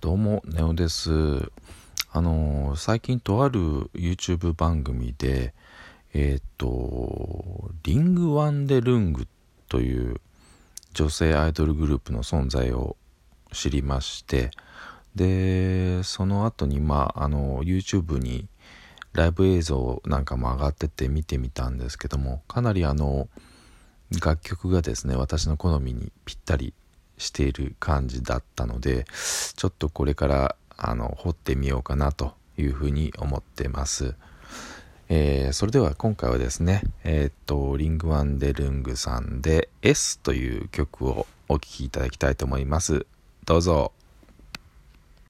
どうも、ネオです。あの、最近とある YouTube 番組で、えっ、と、リング・ワンデルングという女性アイドルグループの存在を知りまして、で、その後に、まあ、あの、YouTube にライブ映像なんかも上がってて見てみたんですけども、かなりあの、楽曲がですね、私の好みにぴったりしている感じだったのでちょっとこれからあの掘ってみようかなというふうに思ってます、えーそれでは今回はですねえーっとリングワンデルングさんで S という曲をお聴きいただきたいと思います。どうぞ。